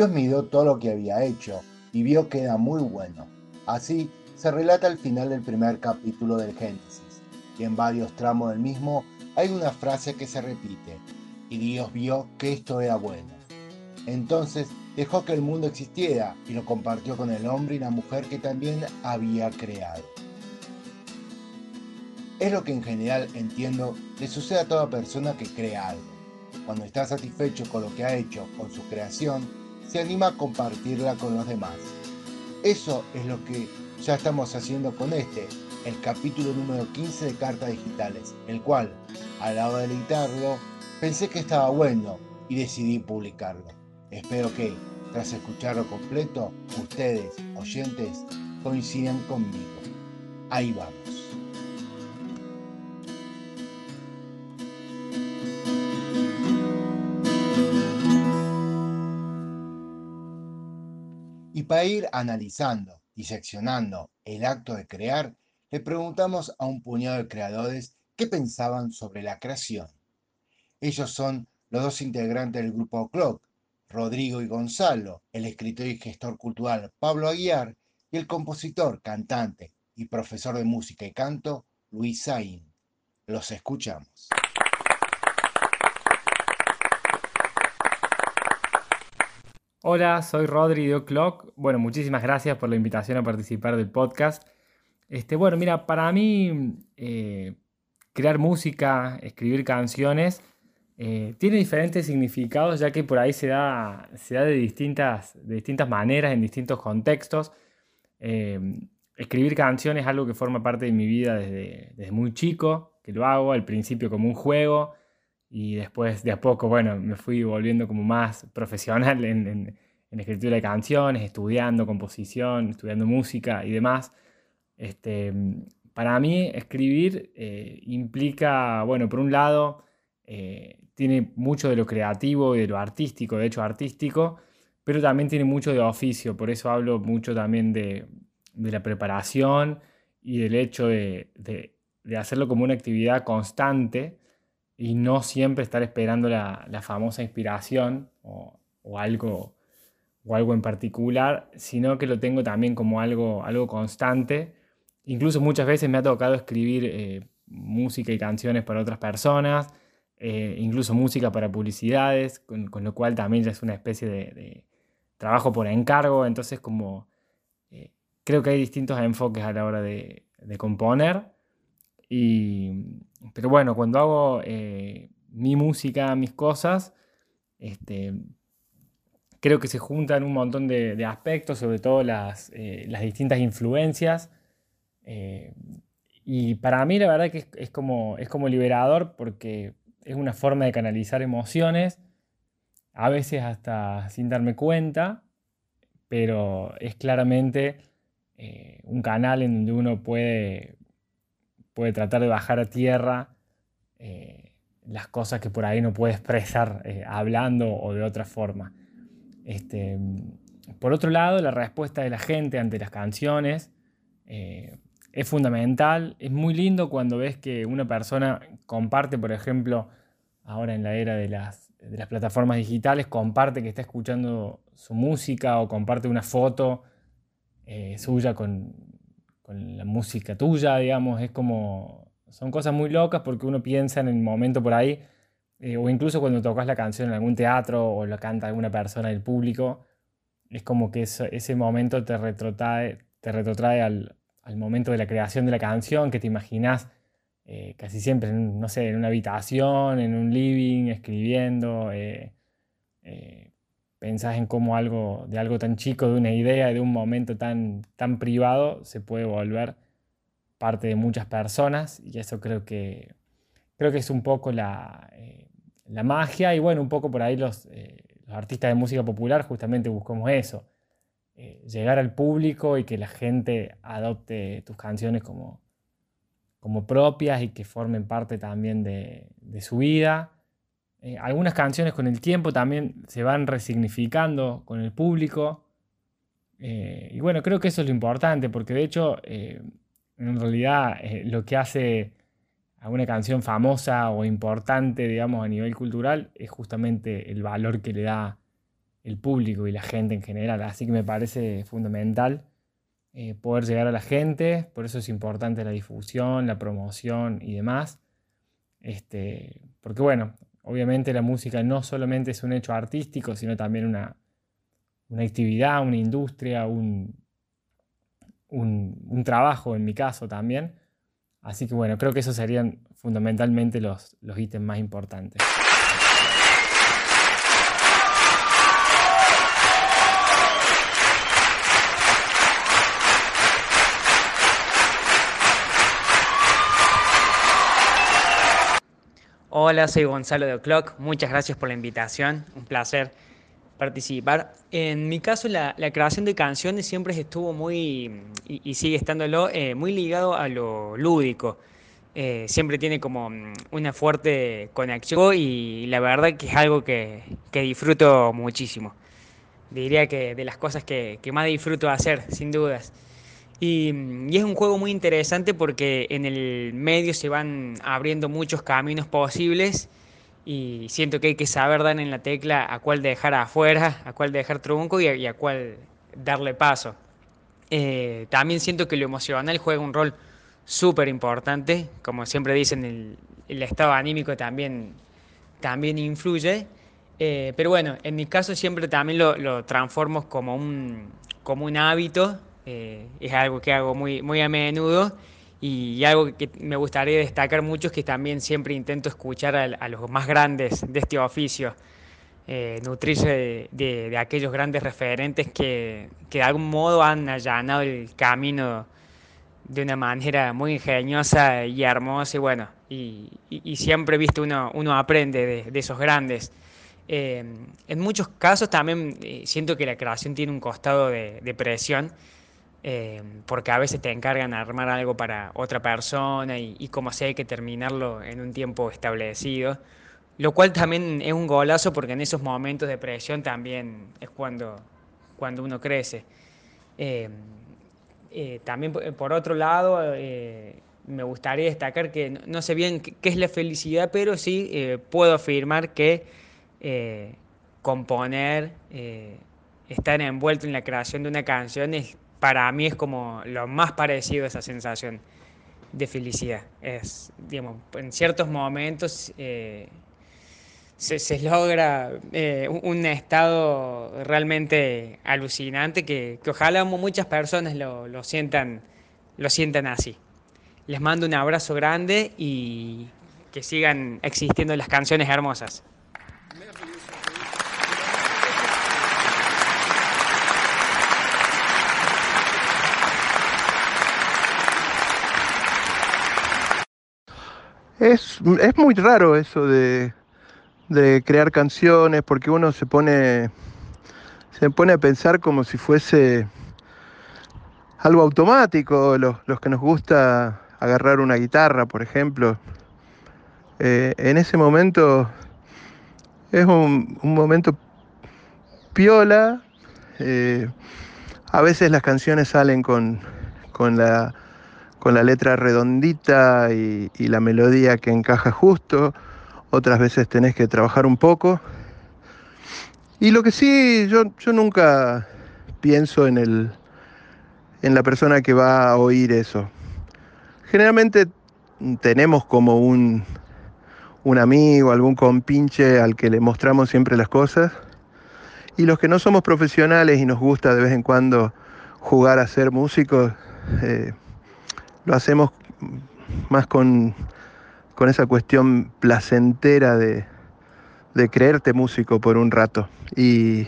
Dios miró todo lo que había hecho y vio que era muy bueno. Así se relata al final del primer capítulo del Génesis, y en varios tramos del mismo hay una frase que se repite, y Dios vio que esto era bueno. Entonces dejó que el mundo existiera y lo compartió con el hombre y la mujer que también había creado. Es lo que en general entiendo le sucede a toda persona que crea algo. Cuando está satisfecho con lo que ha hecho con su creación, se anima a compartirla con los demás. Eso es lo que ya estamos haciendo con este, el capítulo número 15 de Cartas Digitales, el cual, a la hora de editarlo, pensé que estaba bueno y decidí publicarlo. Espero que, tras escucharlo completo, ustedes, oyentes, coincidan conmigo. Ahí vamos. Para ir analizando, diseccionando el acto de crear, le preguntamos a un puñado de creadores qué pensaban sobre la creación. Ellos son los dos integrantes del grupo Clock, Rodrigo y Gonzalo, el escritor y gestor cultural Pablo Aguiar y el compositor, cantante y profesor de música y canto Luis Sain. Los escuchamos. Hola, soy Rodri de O'Clock. Bueno, muchísimas gracias por la invitación a participar del podcast. Este, bueno, mira, para mí eh, crear música, escribir canciones, eh, tiene diferentes significados, ya que por ahí se da, se da de, distintas, de distintas maneras, en distintos contextos. Eh, escribir canciones es algo que forma parte de mi vida desde, desde muy chico, que lo hago al principio como un juego, y después de a poco, bueno, me fui volviendo como más profesional en, escritura de canciones, estudiando composición, estudiando música y demás. Este, para mí escribir eh, implica, bueno, por un lado, eh, tiene mucho de lo creativo y de lo artístico, de hecho artístico, pero también tiene mucho de oficio, por eso hablo mucho también de, de la preparación y del hecho de, de hacerlo como una actividad constante y no siempre estar esperando la, famosa inspiración o, algo, o algo en particular, sino que lo tengo también como algo, algo constante. Incluso muchas veces me ha tocado escribir eh, música y canciones para otras personas, eh, incluso música para publicidades, con, lo cual también ya es una especie de, trabajo por encargo, entonces como eh, creo que hay distintos enfoques a la hora de, de componer y, pero bueno, cuando hago eh, mi música, mis cosas, este, creo que se juntan un montón de, aspectos, sobre todo las, eh, distintas influencias. Eh, y para mí la verdad que es, como, es como liberador porque es una forma de canalizar emociones, a veces hasta sin darme cuenta, pero es claramente un canal en donde uno puede puede tratar de bajar a tierra eh, las cosas que por ahí no puede expresar eh, hablando o de otra forma. Este, por otro lado, la respuesta de la gente ante las canciones eh, es fundamental. Es muy lindo cuando ves que una persona comparte, por ejemplo, ahora en la era de las, de las plataformas digitales, comparte que está escuchando su música o comparte una foto suya con, la música tuya, digamos, es como, son cosas muy locas porque uno piensa en el momento por ahí, eh, o incluso cuando tocas la canción en algún teatro o la canta alguna persona del público, es como que ese momento te retrotrae, te retrotrae al, momento de la creación de la canción, que te imaginas eh, casi siempre, no sé, en una habitación, en un living, escribiendo. Eh, pensás en cómo algo, de algo tan chico, de una idea, de un momento tan, tan privado, se puede volver parte de muchas personas y eso creo que, creo que es un poco la, eh, la magia y bueno, un poco por ahí los, eh, artistas de música popular justamente buscamos eso, eh, llegar al público y que la gente adopte tus canciones como, como propias y que formen parte también de, de su vida eh, algunas canciones con el tiempo también se van resignificando con el público. Eh, y bueno, creo que eso es lo importante, porque de hecho, eh, en realidad, lo que hace a una canción famosa o importante, digamos, a nivel cultural, es justamente el valor que le da el público y la gente en general. Así que me parece fundamental poder llegar a la gente, por eso es importante la difusión, la promoción y demás. Este, porque bueno, obviamente la música no solamente es un hecho artístico, sino también una, una actividad, una industria, un, un, trabajo en mi caso también. Así que bueno, creo que esos serían fundamentalmente los, los ítems más importantes. Hola, soy Gonzalo de O'Clock. Muchas gracias por la invitación. Un placer participar. En mi caso, la, creación de canciones siempre estuvo muy, y, sigue estándolo, eh, muy ligado a lo lúdico. Eh, siempre tiene como mm, una fuerte conexión y la verdad que es algo que, disfruto muchísimo. Diría que de las cosas que, que más disfruto hacer, sin dudas. Y, es un juego muy interesante porque en el medio se van abriendo muchos caminos posibles y siento que hay que saber dar en la tecla a cuál dejar afuera, a cuál dejar trunco y a, cuál darle paso. Eh, también siento que lo emocional juega un rol súper importante, como siempre dicen, el, el, estado anímico también, también influye. Eh, pero bueno, en mi caso siempre también lo, lo transformo como un, como un hábito eh, es algo que hago muy, muy a menudo y algo que me gustaría destacar mucho es que también siempre intento escuchar a, los más grandes de este oficio, eh, nutrirse de, aquellos grandes referentes que, de algún modo han allanado el camino de una manera muy ingeniosa y hermosa y bueno, y, siempre, visto uno, uno aprende de, esos grandes. Eh, en muchos casos también siento que la creación tiene un costado de, de presión eh, porque a veces te encargan armar algo para otra persona y, como sé hay que terminarlo en un tiempo establecido, lo cual también es un golazo porque en esos momentos de presión también es cuando, cuando uno crece. Eh, eh, también por otro lado, me gustaría destacar que no, sé bien qué, es la felicidad, pero sí puedo afirmar que componer, estar envuelto en la creación de una canción es para mí es como lo más parecido a esa sensación de felicidad. Es, digamos, en ciertos momentos eh, se, logra eh, un estado realmente alucinante que, ojalá muchas personas lo, sientan, lo sientan así. Les mando un abrazo grande y que sigan existiendo las canciones hermosas. Es, muy raro eso de, crear canciones porque uno se pone, se pone a pensar como si fuese algo automático, los, que nos gusta agarrar una guitarra, por ejemplo. Eh, en ese momento es un, momento piola. Eh, a veces las canciones salen con, con la con la letra redondita y, la melodía que encaja justo, otras veces tenés que trabajar un poco. Y lo que sí, yo, nunca pienso en, el, en la persona que va a oír eso. Generalmente tenemos como un, un amigo, algún compinche al que le mostramos siempre las cosas. Y los que no somos profesionales y nos gusta de vez en cuando jugar a ser músicos, eh, lo hacemos más con, esa cuestión placentera de, creerte músico por un rato. Y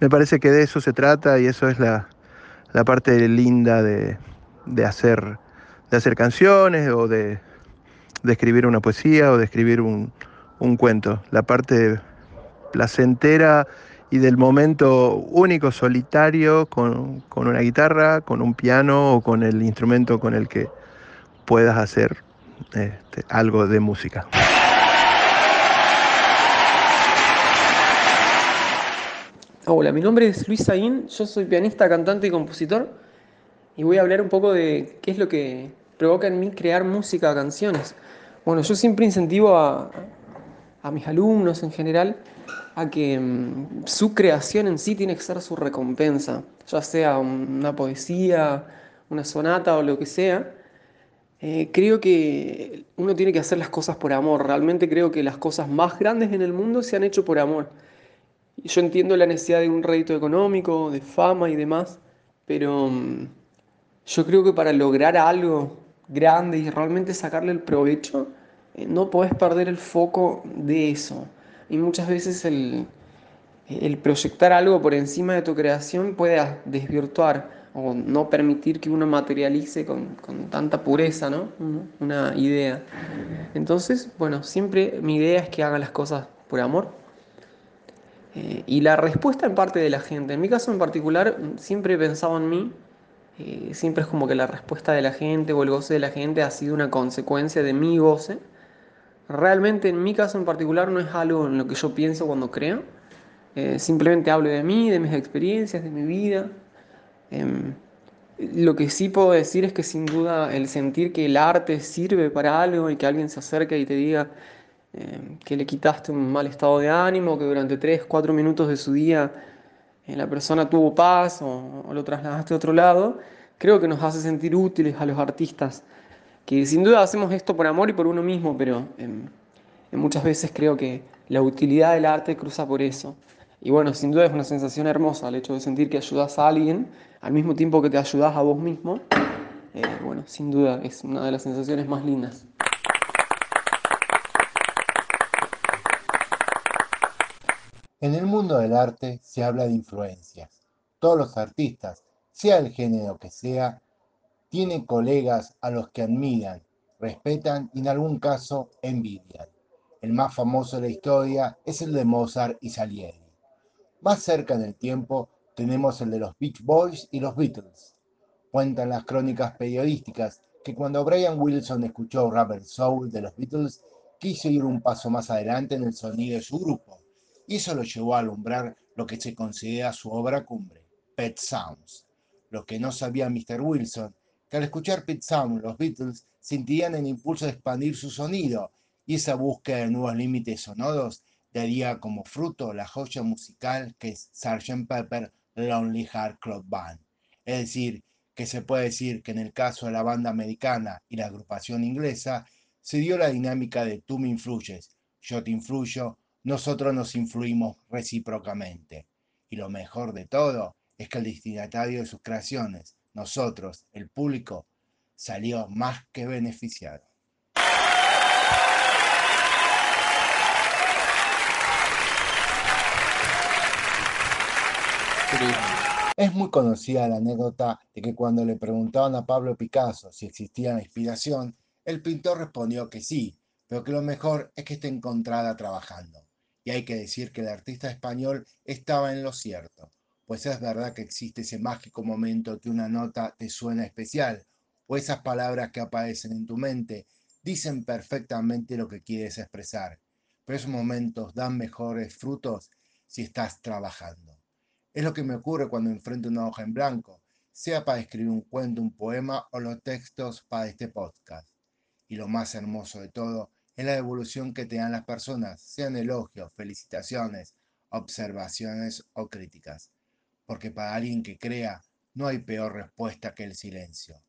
me parece que de eso se trata y eso es la, parte linda de, hacer, de hacer canciones o de, escribir una poesía o de escribir un, un cuento. La parte placentera y del momento único, solitario, con, una guitarra, con un piano o con el instrumento con el que puedas hacer este, algo de música. Hola, mi nombre es Luis Saín, yo soy pianista, cantante y compositor y voy a hablar un poco de qué es lo que provoca en mí crear música, canciones. Bueno, yo siempre incentivo a, a mis alumnos en general a que mm, su creación en sí tiene que ser su recompensa, ya sea una poesía, una sonata o lo que sea. Eh, creo que uno tiene que hacer las cosas por amor. Realmente creo que las cosas más grandes en el mundo se han hecho por amor. Yo entiendo la necesidad de un rédito económico, de fama y demás, pero mm, yo creo que para lograr algo grande y realmente sacarle el provecho, no podés perder el foco de eso. Y muchas veces el, proyectar algo por encima de tu creación puede desvirtuar o no permitir que uno materialice con, tanta pureza ¿no? una idea. Entonces, bueno, siempre mi idea es que hagan las cosas por amor. Eh, y la respuesta en parte de la gente, en mi caso en particular, siempre he pensado en mí, eh, siempre es como que la respuesta de la gente o el goce de la gente ha sido una consecuencia de mi goce Realmente en mi caso en particular no es algo en lo que yo pienso cuando creo. Eh, simplemente hablo de mí, de mis experiencias, de mi vida. Em, lo que sí puedo decir es que sin duda el sentir que el arte sirve para algo y que alguien se acerque y te diga em, que le quitaste un mal estado de ánimo, que durante 3, 4 minutos de su día eh, la persona tuvo paz o, o lo trasladaste a otro lado, creo que nos hace sentir útiles a los artistas que sin duda hacemos esto por amor y por uno mismo, pero em, muchas veces creo que la utilidad del arte cruza por eso. Y bueno, sin duda es una sensación hermosa el hecho de sentir que ayudas a alguien al mismo tiempo que te ayudas a vos mismo. Eh, bueno, sin duda es una de las sensaciones más lindas. En el mundo del arte se habla de influencias. Todos los artistas, sea el género que sea, tiene colegas a los que admiran, respetan y en algún caso envidian. El más famoso de la historia es el de Mozart y Salieri. Más cerca en el tiempo tenemos el de los Beach Boys y los Beatles. Cuentan las crónicas periodísticas que cuando Brian Wilson escuchó Rubber Soul de los Beatles, quiso ir un paso más adelante en el sonido de su grupo, y eso lo llevó a alumbrar lo que se considera su obra cumbre, Pet Sounds. Lo que no sabía Mr. Wilson que al escuchar Pete Sound, los Beatles sentían el impulso de expandir su sonido y esa búsqueda de nuevos límites sonoros daría como fruto la joya musical que es Sgt. Pepper Lonely Heart Club Band. Es decir, que se puede decir que en el caso de la banda americana y la agrupación inglesa, se dio la dinámica de tú me influyes, yo te influyo, nosotros nos influimos recíprocamente. Y lo mejor de todo es que el destinatario de sus creaciones, nosotros, el público, salió más que beneficiado. Es muy conocida la anécdota de que cuando le preguntaban a Pablo Picasso si existía la inspiración, el pintor respondió que sí, pero que lo mejor es que esté encontrada trabajando. Y hay que decir que el artista español estaba en lo cierto pues es verdad que existe ese mágico momento que una nota te suena especial, o esas palabras que aparecen en tu mente dicen perfectamente lo que quieres expresar, pero esos momentos dan mejores frutos si estás trabajando. Es lo que me ocurre cuando enfrento una hoja en blanco, sea para escribir un cuento, un poema o los textos para este podcast. Y lo más hermoso de todo es la devolución que te dan las personas, sean elogios, felicitaciones, observaciones o críticas porque para alguien que crea no hay peor respuesta que el silencio.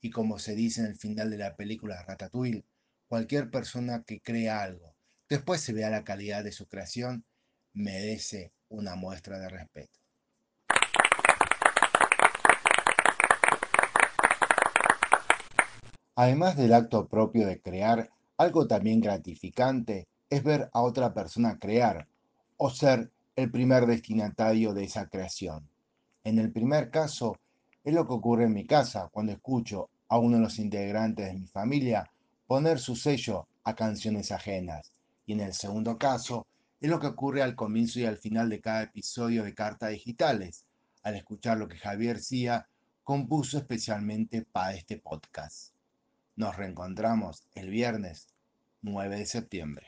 Y como se dice en el final de la película Ratatouille, cualquier persona que crea algo, después se vea la calidad de su creación, merece una muestra de respeto. Además del acto propio de crear, algo también gratificante es ver a otra persona crear o ser el primer destinatario de esa creación. En el primer caso, es lo que ocurre en mi casa cuando escucho a uno de los integrantes de mi familia poner su sello a canciones ajenas. Y en el segundo caso, es lo que ocurre al comienzo y al final de cada episodio de Cartas Digitales, al escuchar lo que Javier Cía compuso especialmente para este podcast. Nos reencontramos el viernes 9 de septiembre.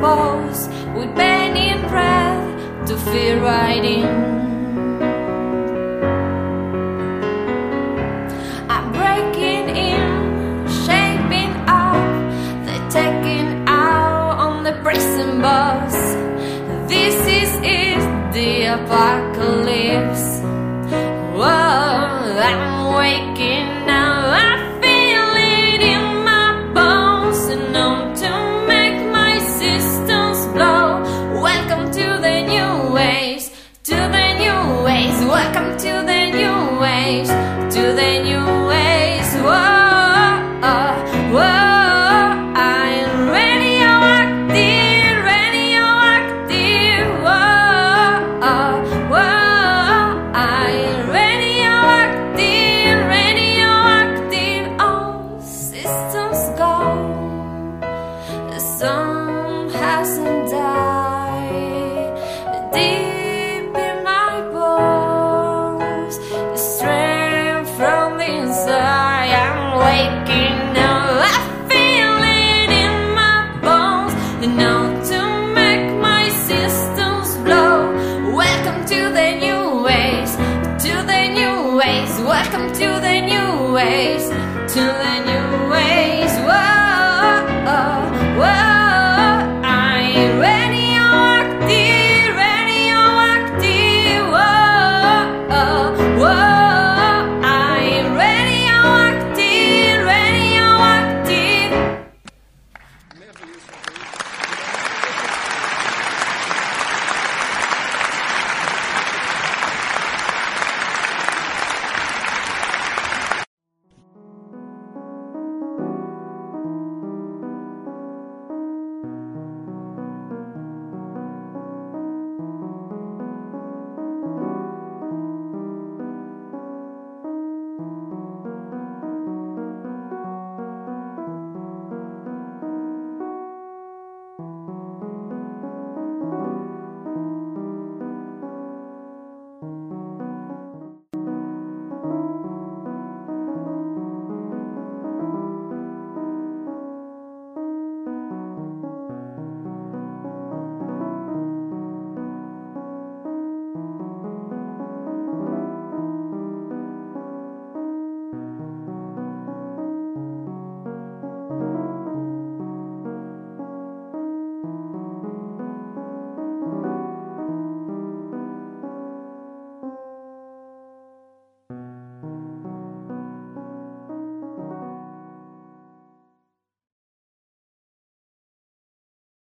bows with in breath to feel right in. I'm breaking in, shaping up, they're taking out on the bus. This is it, dear park.